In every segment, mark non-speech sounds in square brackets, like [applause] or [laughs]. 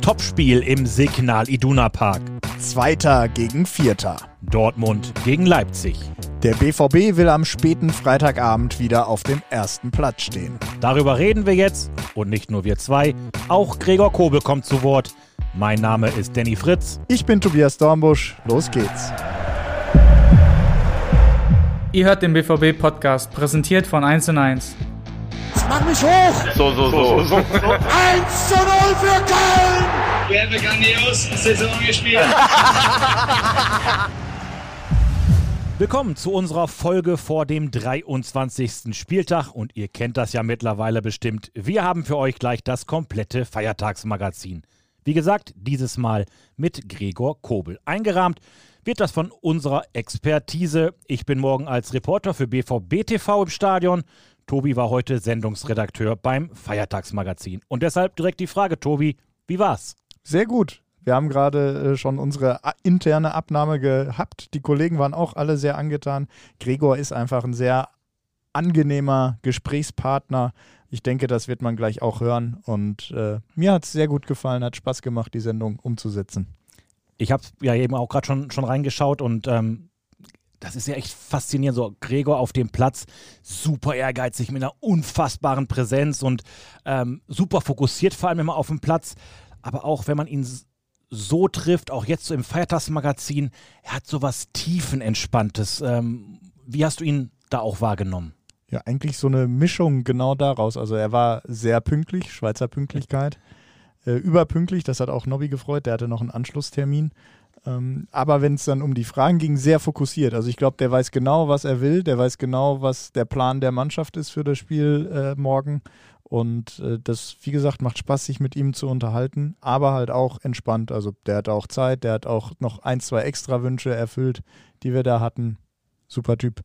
Topspiel im Signal Iduna Park. Zweiter gegen Vierter. Dortmund gegen Leipzig. Der BVB will am späten Freitagabend wieder auf dem ersten Platz stehen. Darüber reden wir jetzt und nicht nur wir zwei. Auch Gregor Kobel kommt zu Wort. Mein Name ist Danny Fritz. Ich bin Tobias Dornbusch. Los geht's. Ihr hört den BVB-Podcast, präsentiert von 1 und 1. Mach mich hoch! So, so, so. 1 zu 0 für Köln! Wir haben grandios Saison gespielt. [laughs] Willkommen zu unserer Folge vor dem 23. Spieltag und ihr kennt das ja mittlerweile bestimmt. Wir haben für euch gleich das komplette Feiertagsmagazin. Wie gesagt, dieses Mal mit Gregor Kobel. Eingerahmt wird das von unserer Expertise. Ich bin morgen als Reporter für BVB TV im Stadion. Tobi war heute Sendungsredakteur beim Feiertagsmagazin. Und deshalb direkt die Frage, Tobi, wie war's? Sehr gut. Wir haben gerade äh, schon unsere interne Abnahme gehabt. Die Kollegen waren auch alle sehr angetan. Gregor ist einfach ein sehr angenehmer Gesprächspartner. Ich denke, das wird man gleich auch hören. Und äh, mir hat es sehr gut gefallen, hat Spaß gemacht, die Sendung umzusetzen. Ich habe ja eben auch gerade schon, schon reingeschaut und ähm, das ist ja echt faszinierend. So, Gregor auf dem Platz, super ehrgeizig, mit einer unfassbaren Präsenz und ähm, super fokussiert, vor allem immer auf dem Platz. Aber auch wenn man ihn so trifft, auch jetzt so im Feiertagsmagazin, er hat so was Tiefenentspanntes. Ähm, wie hast du ihn da auch wahrgenommen? Ja, eigentlich so eine Mischung genau daraus. Also er war sehr pünktlich, Schweizer Pünktlichkeit. Äh, überpünktlich, das hat auch Nobby gefreut, der hatte noch einen Anschlusstermin. Ähm, aber wenn es dann um die Fragen ging, sehr fokussiert. Also ich glaube, der weiß genau, was er will, der weiß genau, was der Plan der Mannschaft ist für das Spiel äh, morgen. Und äh, das, wie gesagt, macht Spaß, sich mit ihm zu unterhalten, aber halt auch entspannt. Also der hat auch Zeit, der hat auch noch ein, zwei extra Wünsche erfüllt, die wir da hatten. Super Typ.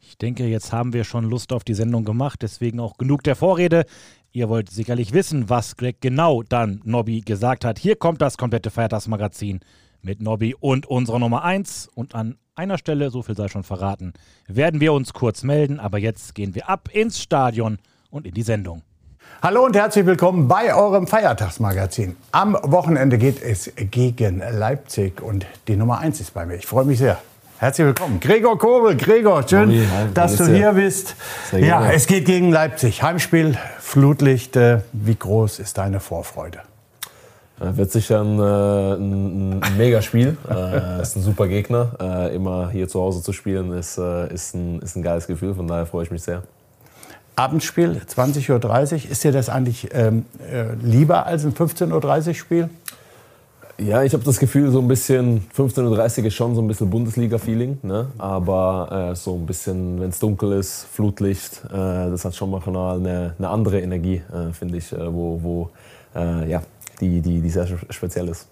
Ich denke, jetzt haben wir schon Lust auf die Sendung gemacht, deswegen auch genug der Vorrede. Ihr wollt sicherlich wissen, was Greg genau dann Nobby gesagt hat. Hier kommt das komplette Feiertagsmagazin mit Nobby und unserer Nummer 1. Und an einer Stelle, so viel sei schon verraten, werden wir uns kurz melden. Aber jetzt gehen wir ab ins Stadion und in die Sendung. Hallo und herzlich willkommen bei eurem Feiertagsmagazin. Am Wochenende geht es gegen Leipzig und die Nummer 1 ist bei mir. Ich freue mich sehr. Herzlich willkommen. Gregor Kobel. Gregor, schön, Halli, dass du hier bist. Ja, es geht gegen Leipzig. Heimspiel, Flutlicht. Wie groß ist deine Vorfreude? Wird sicher ein, äh, ein, ein Megaspiel. [laughs] äh, ist ein super Gegner. Äh, immer hier zu Hause zu spielen ist, äh, ist, ein, ist ein geiles Gefühl. Von daher freue ich mich sehr. Abendspiel, 20.30 Uhr. Ist dir das eigentlich ähm, äh, lieber als ein 15.30 Uhr Spiel? Ja, ich habe das Gefühl, so ein bisschen 15.30 Uhr ist schon so ein bisschen Bundesliga-Feeling. Ne? Aber äh, so ein bisschen, wenn es dunkel ist, Flutlicht, äh, das hat schon mal eine, eine andere Energie, äh, finde ich, äh, wo, wo äh, ja, die, die, die sehr speziell ist.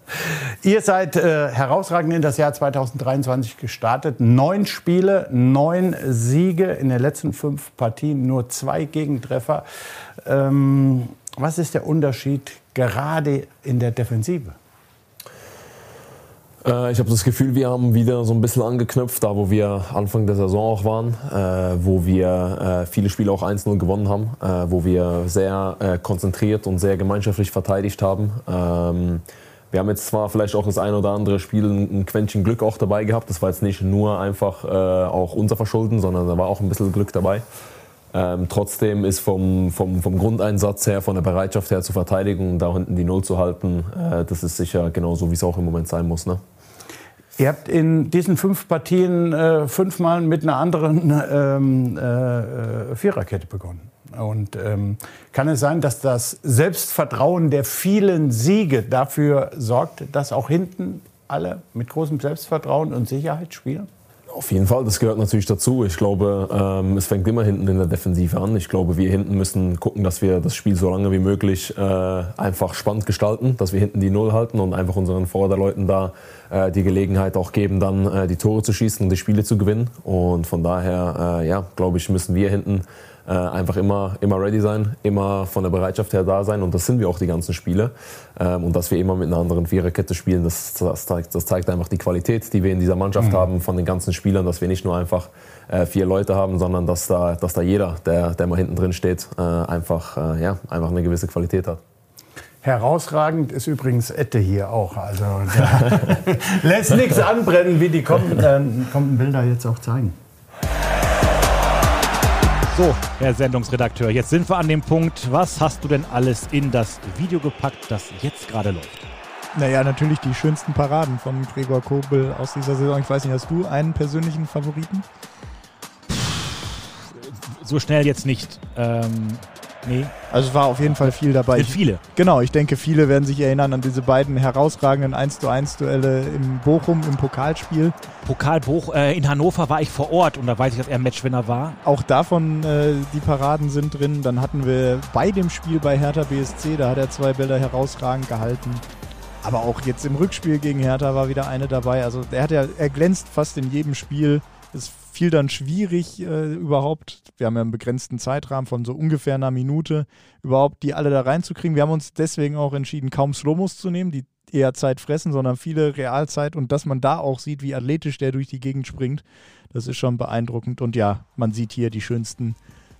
Ihr seid äh, herausragend in das Jahr 2023 gestartet. Neun Spiele, neun Siege in den letzten fünf Partien, nur zwei Gegentreffer. Ähm, was ist der Unterschied gerade in der Defensive? Äh, ich habe das Gefühl, wir haben wieder so ein bisschen angeknüpft, da wo wir Anfang der Saison auch waren, äh, wo wir äh, viele Spiele auch 1-0 gewonnen haben, äh, wo wir sehr äh, konzentriert und sehr gemeinschaftlich verteidigt haben. Ähm, wir haben jetzt zwar vielleicht auch das ein oder andere Spiel ein Quäntchen Glück auch dabei gehabt. Das war jetzt nicht nur einfach äh, auch unser Verschulden, sondern da war auch ein bisschen Glück dabei. Ähm, trotzdem ist vom, vom, vom Grundeinsatz her, von der Bereitschaft her zur Verteidigung, da hinten die Null zu halten, das ist sicher genauso, wie es auch im Moment sein muss. Ne? Ihr habt in diesen fünf Partien äh, fünfmal mit einer anderen ähm, äh, Viererkette begonnen. Und ähm, kann es sein, dass das Selbstvertrauen der vielen Siege dafür sorgt, dass auch hinten alle mit großem Selbstvertrauen und Sicherheit spielen? Auf jeden Fall, das gehört natürlich dazu. Ich glaube, ähm, es fängt immer hinten in der Defensive an. Ich glaube, wir hinten müssen gucken, dass wir das Spiel so lange wie möglich äh, einfach spannend gestalten, dass wir hinten die Null halten und einfach unseren Vorderleuten da äh, die Gelegenheit auch geben, dann äh, die Tore zu schießen und die Spiele zu gewinnen. Und von daher, äh, ja, glaube ich, müssen wir hinten äh, einfach immer, immer ready sein, immer von der Bereitschaft her da sein. Und das sind wir auch die ganzen Spiele. Ähm, und dass wir immer mit einer anderen Viererkette spielen, das, das, zeigt, das zeigt einfach die Qualität, die wir in dieser Mannschaft mhm. haben, von den ganzen Spielern, dass wir nicht nur einfach äh, vier Leute haben, sondern dass da, dass da jeder, der, der mal hinten drin steht, einfach, ja, einfach eine gewisse Qualität hat. Herausragend ist übrigens Ette hier auch. Also [laughs] lässt nichts anbrennen, wie die kommenden, äh, kommenden Bilder jetzt auch zeigen. So, Herr Sendungsredakteur, jetzt sind wir an dem Punkt. Was hast du denn alles in das Video gepackt, das jetzt gerade läuft? Naja, natürlich die schönsten Paraden von Gregor Kobel aus dieser Saison. Ich weiß nicht, hast du einen persönlichen Favoriten? So schnell jetzt nicht. Ähm, nee. Also es war auf jeden Fall viel dabei. Sind viele. Genau, ich denke, viele werden sich erinnern an diese beiden herausragenden 1 zu 1 Duelle im Bochum im Pokalspiel. Pokalbruch äh, in Hannover war ich vor Ort und da weiß ich, dass er Matchwinner war. Auch davon äh, die Paraden sind drin. Dann hatten wir bei dem Spiel bei Hertha BSC, da hat er zwei Bilder herausragend gehalten. Aber auch jetzt im Rückspiel gegen Hertha war wieder eine dabei. Also er hat ja, er glänzt fast in jedem Spiel. Fiel dann schwierig äh, überhaupt. Wir haben ja einen begrenzten Zeitrahmen von so ungefähr einer Minute, überhaupt die alle da reinzukriegen. Wir haben uns deswegen auch entschieden, kaum Slomos zu nehmen, die eher Zeit fressen, sondern viele Realzeit und dass man da auch sieht, wie athletisch der durch die Gegend springt, das ist schon beeindruckend. Und ja, man sieht hier die schönsten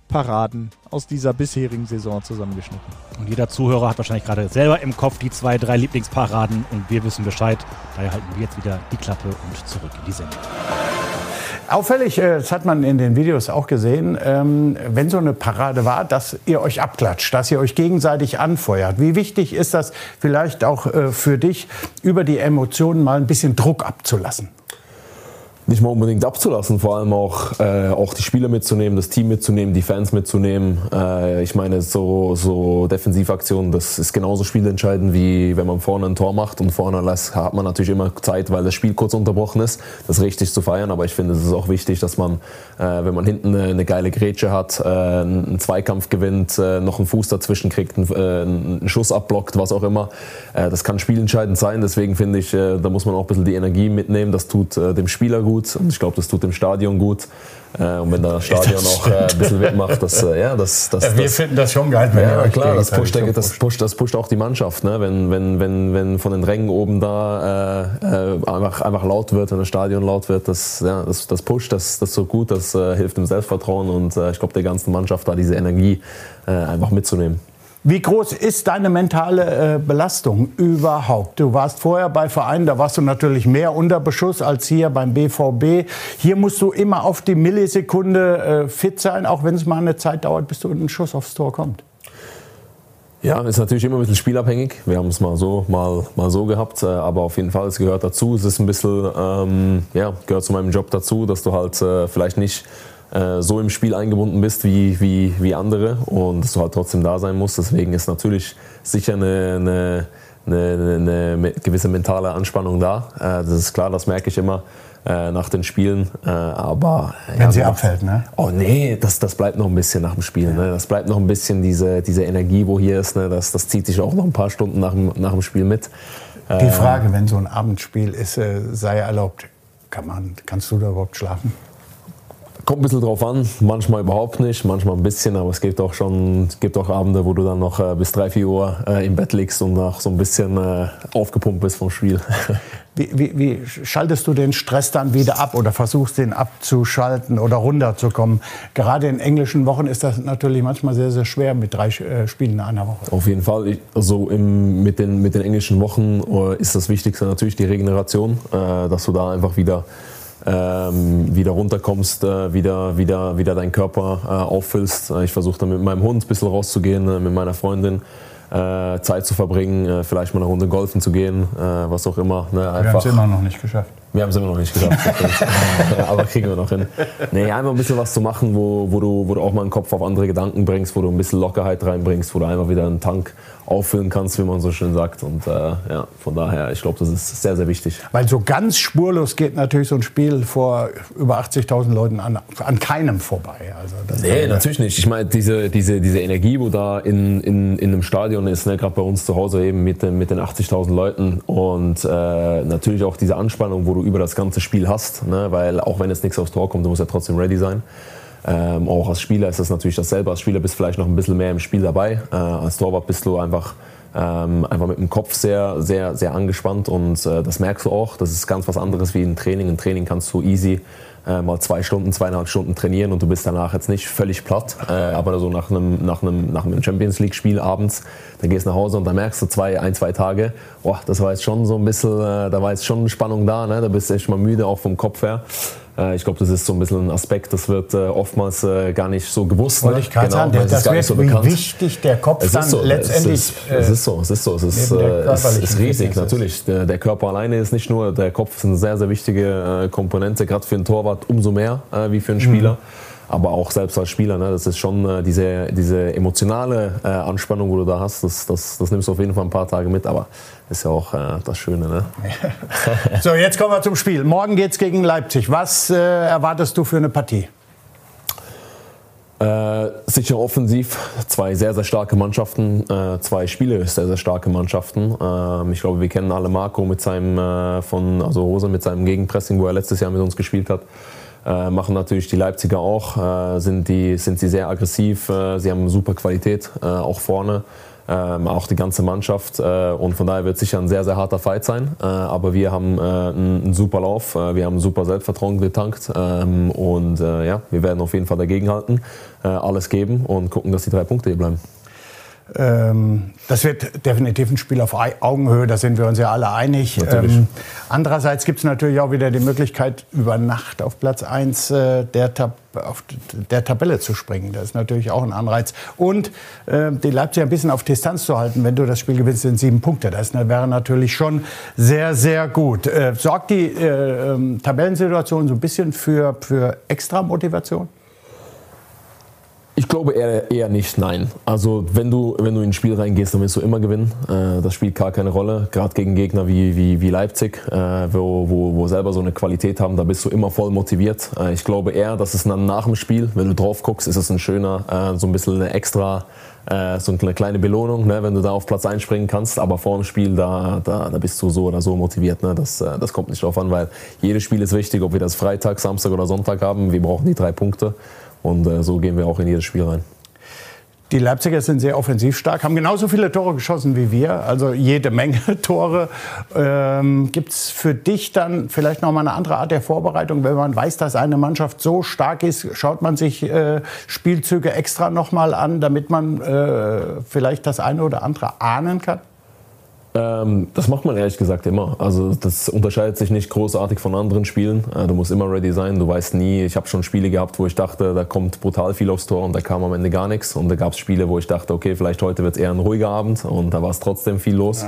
Paraden aus dieser bisherigen Saison zusammengeschnitten. Und jeder Zuhörer hat wahrscheinlich gerade selber im Kopf die zwei, drei Lieblingsparaden und wir wissen Bescheid. Daher halten wir jetzt wieder die Klappe und zurück in die Sendung. Auffällig, äh, das hat man in den Videos auch gesehen, ähm, wenn so eine Parade war, dass ihr euch abklatscht, dass ihr euch gegenseitig anfeuert. Wie wichtig ist das vielleicht auch äh, für dich, über die Emotionen mal ein bisschen Druck abzulassen? Nicht mal unbedingt abzulassen, vor allem auch, äh, auch die Spieler mitzunehmen, das Team mitzunehmen, die Fans mitzunehmen. Äh, ich meine, so, so Defensivaktionen, das ist genauso spielentscheidend, wie wenn man vorne ein Tor macht und vorne hat man natürlich immer Zeit, weil das Spiel kurz unterbrochen ist, das richtig zu feiern. Aber ich finde, es ist auch wichtig, dass man, äh, wenn man hinten eine, eine geile Grätsche hat, äh, einen Zweikampf gewinnt, äh, noch einen Fuß dazwischen kriegt, einen, äh, einen Schuss abblockt, was auch immer. Das kann spielentscheidend sein. Deswegen finde ich, da muss man auch ein bisschen die Energie mitnehmen. Das tut dem Spieler gut gut und ich glaube, das tut dem Stadion gut. Äh, und wenn das Stadion auch äh, ein bisschen mitmacht, das, äh, ja, das, das, ja, Wir das, finden das schon geil. Wenn ja, klar, das pusht, denke, das, pusht, das pusht auch die Mannschaft. Ne? Wenn, wenn, wenn, wenn von den Rängen oben da äh, äh, einfach, einfach laut wird, wenn das Stadion laut wird, das, ja, das, das pusht, das, das so gut, das äh, hilft dem Selbstvertrauen und ich glaube, der ganzen Mannschaft da diese Energie einfach mitzunehmen. Wie groß ist deine mentale äh, Belastung überhaupt? Du warst vorher bei Vereinen, da warst du natürlich mehr unter Beschuss als hier beim BVB. Hier musst du immer auf die Millisekunde äh, fit sein, auch wenn es mal eine Zeit dauert, bis du ein Schuss aufs Tor kommt. Ja, ist natürlich immer ein bisschen spielabhängig. Wir haben es mal so, mal, mal so gehabt, äh, aber auf jeden Fall, es gehört dazu. Es ist ein bisschen, ähm, ja, gehört zu meinem Job dazu, dass du halt äh, vielleicht nicht äh, so im Spiel eingebunden bist wie, wie, wie andere und dass du halt trotzdem da sein musst. Deswegen ist natürlich sicher eine, eine, eine, eine gewisse mentale Anspannung da. Äh, das ist klar, das merke ich immer äh, nach den Spielen. aber wenn ja, sie abfällt, ne? Oh nee, das, das bleibt noch ein bisschen nach dem Spiel. Ne? Das bleibt noch ein bisschen diese, diese Energie, wo hier ist. Ne? Das, das zieht sich auch noch ein paar Stunden nach dem, nach dem Spiel mit. Die Frage, wenn so ein Abendspiel ist, sei erlaubt, kann man, kannst du da überhaupt schlafen? Kommt ein bisschen drauf an, manchmal überhaupt nicht, manchmal ein bisschen, aber es gibt auch schon gibt auch Abende, wo du dann noch äh, bis 3, 4 Uhr äh, im Bett liegst und noch so ein bisschen äh, aufgepumpt bist vom Spiel. [laughs] Wie, wie, wie, schaltest du den Stress dann wieder ab oder versuchst den abzuschalten oder runterzukommen? Gerade in englischen Wochen ist das natürlich manchmal sehr, sehr schwer mit drei äh, Spielen in einer Woche. Auf jeden Fall. Ich, also im, mit, den, mit den englischen Wochen äh, ist das Wichtigste natürlich die Regeneration, äh, dass du da einfach wieder ähm, wieder runterkommst, äh, wieder, wieder, wieder deinen Körper äh, auffüllst. Ich versuche dann mit meinem Hund ein bisschen rauszugehen, äh, mit meiner Freundin. Äh, Zeit zu verbringen, äh, vielleicht mal eine Runde golfen zu gehen, äh, was auch immer. Ne, wir haben es immer noch nicht geschafft. Wir haben es immer noch nicht geschafft, [laughs] aber kriegen wir noch hin. Nee, einfach ein bisschen was zu machen, wo, wo, du, wo du auch mal den Kopf auf andere Gedanken bringst, wo du ein bisschen Lockerheit reinbringst, wo du einfach wieder einen Tank auffüllen kannst, wie man so schön sagt. Und äh, ja, von daher, ich glaube, das ist sehr, sehr wichtig. Weil so ganz spurlos geht natürlich so ein Spiel vor über 80.000 Leuten an, an keinem vorbei. Also das nee, natürlich nicht. Ich meine, diese, diese, diese Energie, wo da in, in, in einem Stadion ist, ne, gerade bei uns zu Hause eben mit, mit den 80.000 Leuten und äh, natürlich auch diese Anspannung, wo du über das ganze Spiel hast, ne, weil auch wenn jetzt nichts aufs Tor kommt, du musst ja trotzdem ready sein. Ähm, auch als Spieler ist das natürlich dasselbe. Als Spieler bist du vielleicht noch ein bisschen mehr im Spiel dabei. Äh, als Torwart bist du einfach ähm, einfach mit dem Kopf sehr, sehr, sehr angespannt und äh, das merkst du auch. Das ist ganz was anderes wie ein Training. Ein Training kannst du easy äh, mal zwei Stunden, zweieinhalb Stunden trainieren und du bist danach jetzt nicht völlig platt. Äh, aber so nach einem, nach einem, nach einem Champions League-Spiel abends, dann gehst du nach Hause und dann merkst du zwei, ein, zwei Tage, boah, das war jetzt schon so ein bisschen, äh, da war jetzt schon Spannung da, ne? da bist du echt mal müde, auch vom Kopf her. Äh, ich glaube, das ist so ein bisschen ein Aspekt, das wird äh, oftmals äh, gar nicht so gewusst. Wollte ich gerade Genau, sagen, weil das, ist gar wird, nicht so wie bekannt. wichtig der Kopf Es dann ist so, letztendlich es ist, es ist so, es ist so, es ist, der äh, es, ist riesig, ist. natürlich. Der, der Körper alleine ist nicht nur, der Kopf ist eine sehr, sehr wichtige äh, Komponente, gerade für einen Torwart umso mehr äh, wie für einen Spieler. Mhm. Aber auch selbst als Spieler, ne, das ist schon äh, diese, diese emotionale äh, Anspannung, wo du da hast, das, das, das nimmst du auf jeden Fall ein paar Tage mit, aber ist ja auch äh, das Schöne. Ne? [laughs] So, jetzt kommen wir zum Spiel. Morgen geht's gegen Leipzig. Was äh, erwartest du für eine Partie? Äh, sicher offensiv, zwei sehr, sehr starke Mannschaften, äh, zwei Spiele sehr, sehr starke Mannschaften. Ähm, ich glaube, wir kennen alle Marco mit seinem, äh, von, also Rose mit seinem Gegenpressing, wo er letztes Jahr mit uns gespielt hat. Äh, machen natürlich die Leipziger auch, äh, sind, die, sind sie sehr aggressiv, äh, sie haben super Qualität, auch vorne. Ähm, auch die ganze Mannschaft äh, und von daher wird es sicher ein sehr, sehr harter Fight sein. Äh, aber wir haben äh, einen, einen super Lauf, äh, wir haben super Selbstvertrauen getankt ähm, und äh, ja, wir werden auf jeden Fall dagegenhalten, äh, alles geben und gucken, dass die drei Punkte hier bleiben. Ähm, das wird definitiv ein Spiel auf Augenhöhe, da sind wir uns ja alle einig. Ähm, andererseits gibt es natürlich auch wieder die Möglichkeit, über Nacht auf Platz 1 äh, der, Tab auf der Tabelle zu springen. Das ist natürlich auch ein Anreiz. Und äh, die Leipziger ein bisschen auf Distanz zu halten, wenn du das Spiel gewinnst, sind sieben Punkte. Das wäre natürlich schon sehr, sehr gut. Äh, sorgt die äh, ähm, Tabellensituation so ein bisschen für, für extra Motivation? Ich glaube eher, eher nicht, nein. Also wenn du, wenn du in ein Spiel reingehst, dann willst du immer gewinnen. Äh, das spielt gar keine Rolle. Gerade gegen Gegner wie, wie, wie Leipzig, äh, wo, wo, wo selber so eine Qualität haben, da bist du immer voll motiviert. Äh, ich glaube eher, dass es dann nach dem Spiel, wenn du drauf guckst, ist es ein schöner, so ein bisschen eine extra, so eine kleine Belohnung, ne, wenn du da auf Platz einspringen kannst. Aber vor dem Spiel, da, da, da bist du so oder so motiviert. Ne? Das, das kommt nicht drauf an, weil jedes Spiel ist wichtig, ob wir das Freitag, Samstag oder Sonntag haben. Wir brauchen die drei Punkte. Und äh, so gehen wir auch in jedes Spiel rein. Die Leipziger sind sehr offensiv stark, haben genauso viele Tore geschossen wie wir, also jede Menge [laughs] Tore. Ähm, Gibt es für dich dann vielleicht noch mal eine andere Art der Vorbereitung, wenn man weiß, dass eine Mannschaft so stark ist? Schaut man sich äh, Spielzüge extra noch mal an, damit man äh, vielleicht das eine oder andere ahnen kann? Ähm, das macht man ehrlich gesagt immer. Also das unterscheidet sich nicht großartig von anderen Spielen. Äh, du musst immer ready sein. Du weißt nie. Ich habe schon Spiele gehabt, wo ich dachte, da kommt brutal viel aufs Tor und da kam am Ende gar nichts. Und da gab es Spiele, wo ich dachte, okay, vielleicht heute wird es eher ein ruhiger Abend und da war es trotzdem viel los.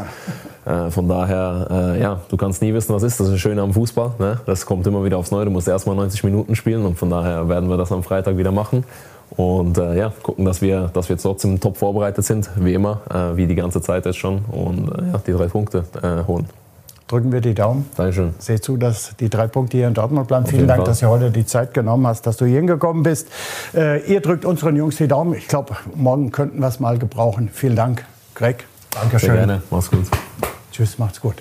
Äh, von daher, äh, ja, du kannst nie wissen, was ist. Das ist das Schöne am Fußball. Ne? Das kommt immer wieder aufs Neue. Du musst erstmal 90 Minuten spielen und von daher werden wir das am Freitag wieder machen. Und äh, ja, gucken, dass wir, dass wir trotzdem top vorbereitet sind, wie immer, äh, wie die ganze Zeit jetzt schon. Und äh, ja, die drei Punkte äh, holen. Drücken wir die Daumen. Dankeschön. Seht zu, dass die drei Punkte hier in Dortmund bleiben. Vielen jeden Dank, Fall. dass du heute die Zeit genommen hast, dass du hier hingekommen bist. Äh, ihr drückt unseren Jungs die Daumen. Ich glaube, morgen könnten wir es mal gebrauchen. Vielen Dank, Greg. Dankeschön. Sehr gerne. Mach's gut. Tschüss, macht's gut.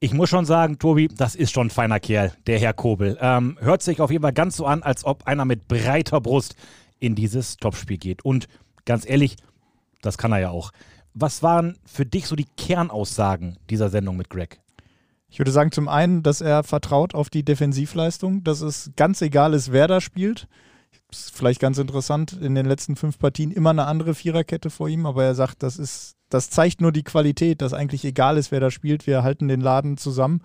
Ich muss schon sagen, Tobi, das ist schon ein feiner Kerl, der Herr Kobel. Ähm, hört sich auf jeden Fall ganz so an, als ob einer mit breiter Brust in dieses Topspiel geht. Und ganz ehrlich, das kann er ja auch. Was waren für dich so die Kernaussagen dieser Sendung mit Greg? Ich würde sagen, zum einen, dass er vertraut auf die Defensivleistung, dass es ganz egal ist, wer da spielt. Ist vielleicht ganz interessant, in den letzten fünf Partien immer eine andere Viererkette vor ihm, aber er sagt, das ist, das zeigt nur die Qualität, dass eigentlich egal ist, wer da spielt, wir halten den Laden zusammen.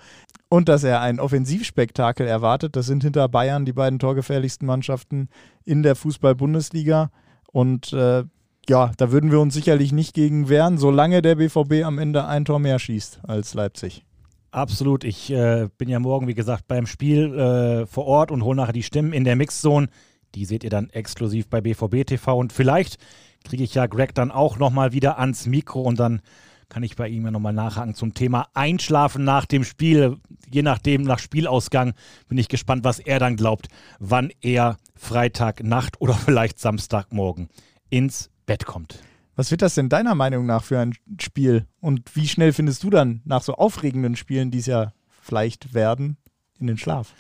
Und dass er ein Offensivspektakel erwartet. Das sind hinter Bayern die beiden torgefährlichsten Mannschaften in der Fußball-Bundesliga. Und äh, ja, da würden wir uns sicherlich nicht gegen wehren, solange der BVB am Ende ein Tor mehr schießt als Leipzig. Absolut. Ich äh, bin ja morgen, wie gesagt, beim Spiel äh, vor Ort und hole nachher die Stimmen in der Mixzone. Die seht ihr dann exklusiv bei BVB TV und vielleicht kriege ich ja Greg dann auch nochmal wieder ans Mikro und dann kann ich bei ihm ja nochmal nachhaken zum Thema Einschlafen nach dem Spiel. Je nachdem, nach Spielausgang bin ich gespannt, was er dann glaubt, wann er Freitagnacht oder [laughs] vielleicht Samstagmorgen ins Bett kommt. Was wird das denn deiner Meinung nach für ein Spiel? Und wie schnell findest du dann nach so aufregenden Spielen, die es ja vielleicht werden, in den Schlaf?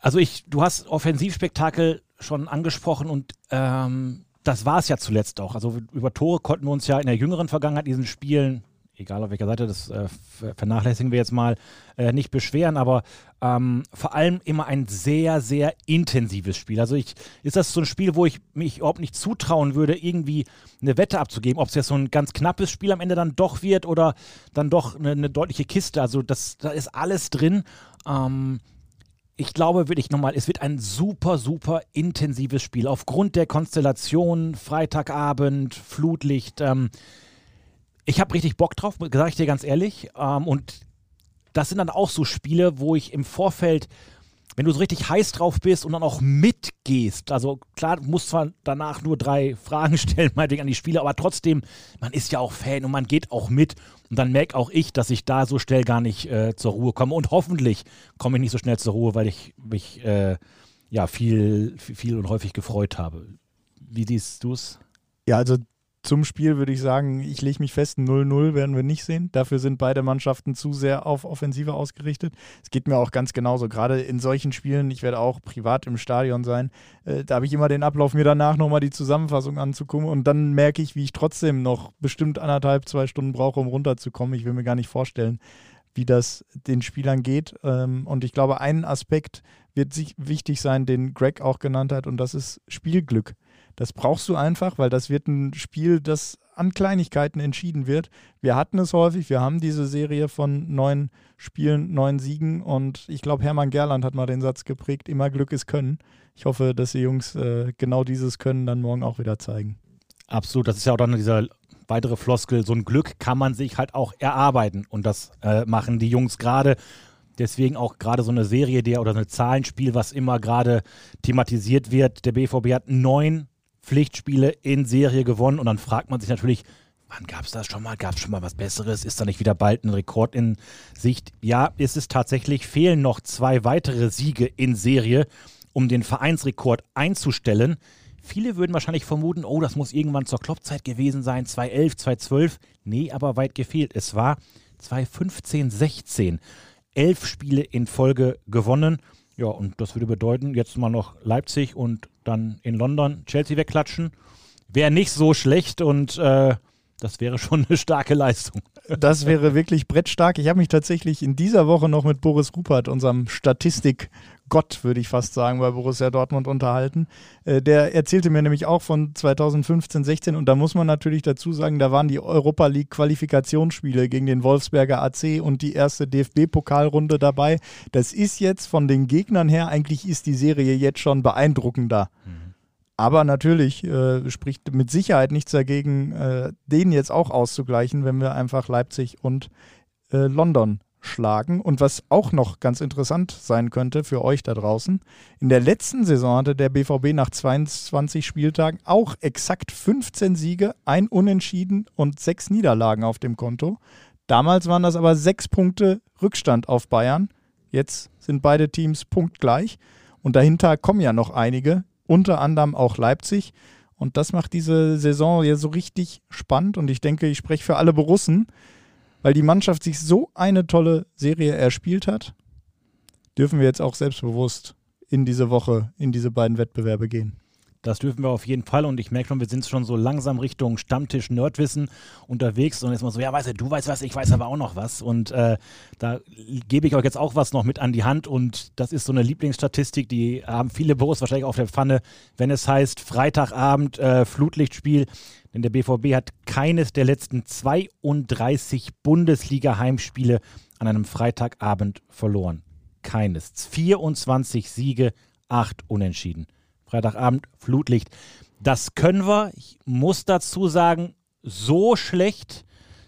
Also ich, du hast Offensivspektakel schon angesprochen und ähm, das war es ja zuletzt auch. Also über Tore konnten wir uns ja in der jüngeren Vergangenheit diesen Spielen egal auf welcher Seite, das äh, vernachlässigen wir jetzt mal, äh, nicht beschweren, aber ähm, vor allem immer ein sehr, sehr intensives Spiel. Also ich, ist das so ein Spiel, wo ich mich überhaupt nicht zutrauen würde, irgendwie eine Wette abzugeben, ob es jetzt so ein ganz knappes Spiel am Ende dann doch wird oder dann doch eine, eine deutliche Kiste. Also das, da ist alles drin. Ähm, ich glaube wirklich nochmal, es wird ein super, super intensives Spiel. Aufgrund der Konstellation, Freitagabend, Flutlicht. Ähm, ich habe richtig Bock drauf, sage ich dir ganz ehrlich. Ähm, und das sind dann auch so Spiele, wo ich im Vorfeld, wenn du so richtig heiß drauf bist und dann auch mitgehst, also klar, du musst zwar danach nur drei [laughs] Fragen stellen, meinetwegen an die Spiele, aber trotzdem, man ist ja auch Fan und man geht auch mit. Und dann merke auch ich, dass ich da so schnell gar nicht äh, zur Ruhe komme. Und hoffentlich komme ich nicht so schnell zur Ruhe, weil ich mich äh, ja viel, viel und häufig gefreut habe. Wie siehst du es? Ja, also zum Spiel würde ich sagen, ich lege mich fest, 0-0 werden wir nicht sehen. Dafür sind beide Mannschaften zu sehr auf Offensive ausgerichtet. Es geht mir auch ganz genauso. Gerade in solchen Spielen, ich werde auch privat im Stadion sein, äh, da habe ich immer den Ablauf, mir danach nochmal die Zusammenfassung anzugucken und dann merke ich, wie ich trotzdem noch bestimmt anderthalb, zwei Stunden brauche, um runterzukommen. Ich will mir gar nicht vorstellen, wie das den Spielern geht. Ähm, und ich glaube, ein Aspekt wird sich wichtig sein, den Greg auch genannt hat, und das ist Spielglück. Das brauchst du einfach, weil das wird ein Spiel, das an Kleinigkeiten entschieden wird. Wir hatten es häufig, wir haben diese Serie von neun Spielen, neun Siegen und ich glaube, Hermann Gerland hat mal den Satz geprägt, immer Glück ist Können. Ich hoffe, dass die Jungs äh, genau dieses Können dann morgen auch wieder zeigen. Absolut, das ist ja auch dann dieser weitere Floskel, so ein Glück kann man sich halt auch erarbeiten und das äh, machen die Jungs gerade. Deswegen auch gerade so eine Serie der oder ein Zahlenspiel, was immer gerade thematisiert wird. Der BVB hat neun Pflichtspiele in Serie gewonnen und dann fragt man sich natürlich, wann gab es das schon mal? Gab es schon mal was Besseres? Ist da nicht wieder bald ein Rekord in Sicht? Ja, ist es tatsächlich. Fehlen noch zwei weitere Siege in Serie, um den Vereinsrekord einzustellen. Viele würden wahrscheinlich vermuten, oh, das muss irgendwann zur Kloppzeit gewesen sein, 2011, 2012. Nee, aber weit gefehlt. Es war 2015, 16. Elf Spiele in Folge gewonnen. Ja, und das würde bedeuten, jetzt mal noch Leipzig und dann in London Chelsea wegklatschen. Wäre nicht so schlecht und äh, das wäre schon eine starke Leistung. Das wäre wirklich brettstark. Ich habe mich tatsächlich in dieser Woche noch mit Boris Rupert, unserem Statistik- Gott, würde ich fast sagen, bei Borussia Dortmund unterhalten. Äh, der erzählte mir nämlich auch von 2015, 16 und da muss man natürlich dazu sagen, da waren die Europa League Qualifikationsspiele gegen den Wolfsberger AC und die erste DFB-Pokalrunde dabei. Das ist jetzt von den Gegnern her, eigentlich ist die Serie jetzt schon beeindruckender. Mhm. Aber natürlich äh, spricht mit Sicherheit nichts dagegen, äh, den jetzt auch auszugleichen, wenn wir einfach Leipzig und äh, London schlagen. Und was auch noch ganz interessant sein könnte für euch da draußen, in der letzten Saison hatte der BVB nach 22 Spieltagen auch exakt 15 Siege, ein Unentschieden und sechs Niederlagen auf dem Konto. Damals waren das aber sechs Punkte Rückstand auf Bayern. Jetzt sind beide Teams punktgleich. Und dahinter kommen ja noch einige, unter anderem auch Leipzig. Und das macht diese Saison ja so richtig spannend. Und ich denke, ich spreche für alle Borussen weil die Mannschaft sich so eine tolle Serie erspielt hat, dürfen wir jetzt auch selbstbewusst in diese Woche, in diese beiden Wettbewerbe gehen. Das dürfen wir auf jeden Fall und ich merke schon, wir sind schon so langsam Richtung Stammtisch Nerdwissen unterwegs und jetzt mal so, ja, weißt du, du weißt was, ich weiß aber auch noch was und äh, da gebe ich euch jetzt auch was noch mit an die Hand und das ist so eine Lieblingsstatistik, die haben viele Büros wahrscheinlich auf der Pfanne, wenn es heißt Freitagabend äh, Flutlichtspiel, denn der BVB hat keines der letzten 32 Bundesliga-Heimspiele an einem Freitagabend verloren. Keines. 24 Siege, 8 Unentschieden. Freitagabend Flutlicht. Das können wir. Ich muss dazu sagen, so schlecht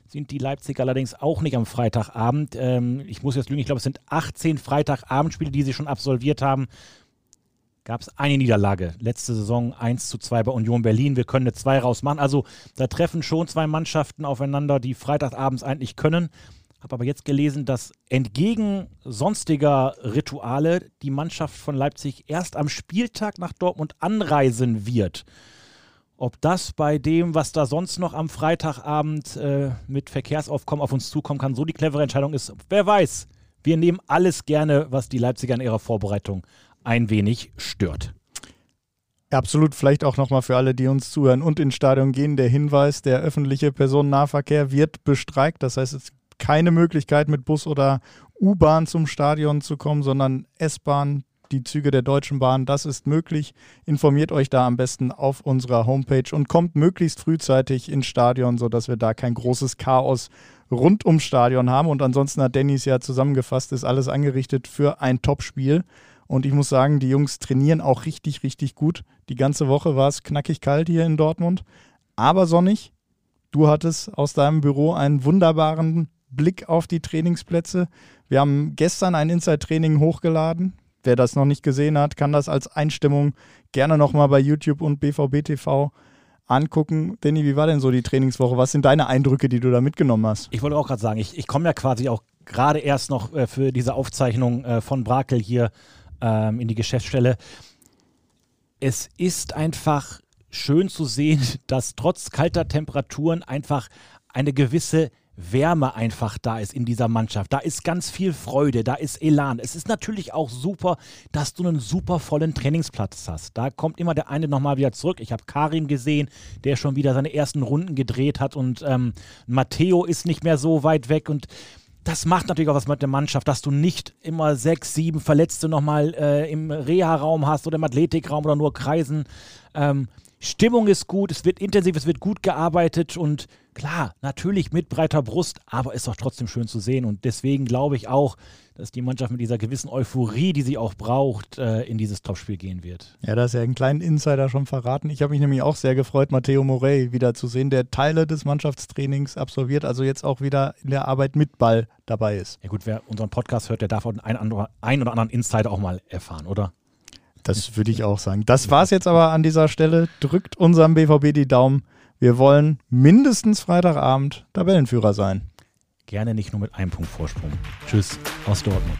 sind die Leipziger allerdings auch nicht am Freitagabend. Ähm, ich muss jetzt lügen, ich glaube, es sind 18 Freitagabendspiele, die sie schon absolviert haben gab es eine Niederlage. Letzte Saison 1 zu 2 bei Union Berlin. Wir können eine 2 rausmachen. Also da treffen schon zwei Mannschaften aufeinander, die Freitagabends eigentlich können. Habe aber jetzt gelesen, dass entgegen sonstiger Rituale die Mannschaft von Leipzig erst am Spieltag nach Dortmund anreisen wird. Ob das bei dem, was da sonst noch am Freitagabend äh, mit Verkehrsaufkommen auf uns zukommen kann, so die clevere Entscheidung ist, wer weiß. Wir nehmen alles gerne, was die Leipziger in ihrer Vorbereitung ein wenig stört. Absolut, vielleicht auch nochmal für alle, die uns zuhören und ins Stadion gehen, der Hinweis, der öffentliche Personennahverkehr wird bestreikt. Das heißt, es keine Möglichkeit, mit Bus oder U-Bahn zum Stadion zu kommen, sondern S-Bahn, die Züge der Deutschen Bahn, das ist möglich. Informiert euch da am besten auf unserer Homepage und kommt möglichst frühzeitig ins Stadion, sodass wir da kein großes Chaos rund ums Stadion haben. Und ansonsten hat Dennis ja zusammengefasst, ist alles angerichtet für ein Topspiel. Und ich muss sagen, die Jungs trainieren auch richtig, richtig gut. Die ganze Woche war es knackig kalt hier in Dortmund, aber sonnig. Du hattest aus deinem Büro einen wunderbaren Blick auf die Trainingsplätze. Wir haben gestern ein Inside-Training hochgeladen. Wer das noch nicht gesehen hat, kann das als Einstimmung gerne nochmal bei YouTube und BVB TV angucken. Danny, wie war denn so die Trainingswoche? Was sind deine Eindrücke, die du da mitgenommen hast? Ich wollte auch gerade sagen, ich, ich komme ja quasi auch gerade erst noch äh, für diese Aufzeichnung äh, von Brakel hier ähm, in die Geschäftsstelle. Es ist einfach schön zu sehen, [laughs] dass trotz kalter Temperaturen einfach eine gewisse Wärme einfach da ist in dieser Mannschaft. Da ist ganz viel Freude, da ist Elan. Es ist natürlich auch super, dass du einen super vollen Trainingsplatz hast. Da kommt immer der eine nochmal wieder zurück. Ich habe Karim gesehen, der schon wieder seine ersten Runden gedreht hat und ähm, Matteo ist nicht mehr so weit weg und das macht natürlich auch was mit der Mannschaft, dass du nicht immer sechs, sieben Verletzte nochmal äh, im Reha-Raum hast oder im Athletikraum oder nur Kreisen. Ähm, Stimmung ist gut, es wird intensiv, es wird gut gearbeitet und klar, natürlich mit breiter Brust, aber ist doch trotzdem schön zu sehen. Und deswegen glaube ich auch, dass die Mannschaft mit dieser gewissen Euphorie, die sie auch braucht, äh, in dieses Topspiel gehen wird. Ja, das ist ja einen kleinen Insider schon verraten. Ich habe mich nämlich auch sehr gefreut, Matteo Morey wieder zu sehen, der Teile des Mannschaftstrainings absolviert, also jetzt auch wieder in der Arbeit mit Ball dabei ist. Ja gut, wer unseren Podcast hört, der darf auch einen, einen oder anderen Insider auch mal erfahren, oder? Das würde ich auch sagen. Das war es jetzt aber an dieser Stelle. Drückt unserem BVB die Daumen. Wir wollen mindestens Freitagabend Tabellenführer sein. Gerne nicht nur mit einem Punkt Vorsprung. Tschüss aus Dortmund.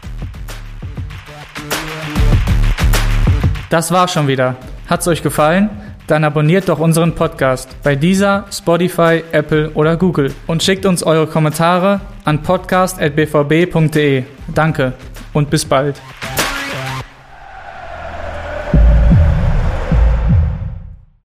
Das war schon wieder. Hat's euch gefallen? Dann abonniert doch unseren Podcast bei dieser, Spotify, Apple oder Google und schickt uns eure Kommentare an podcast.bvb.de. Danke und bis bald.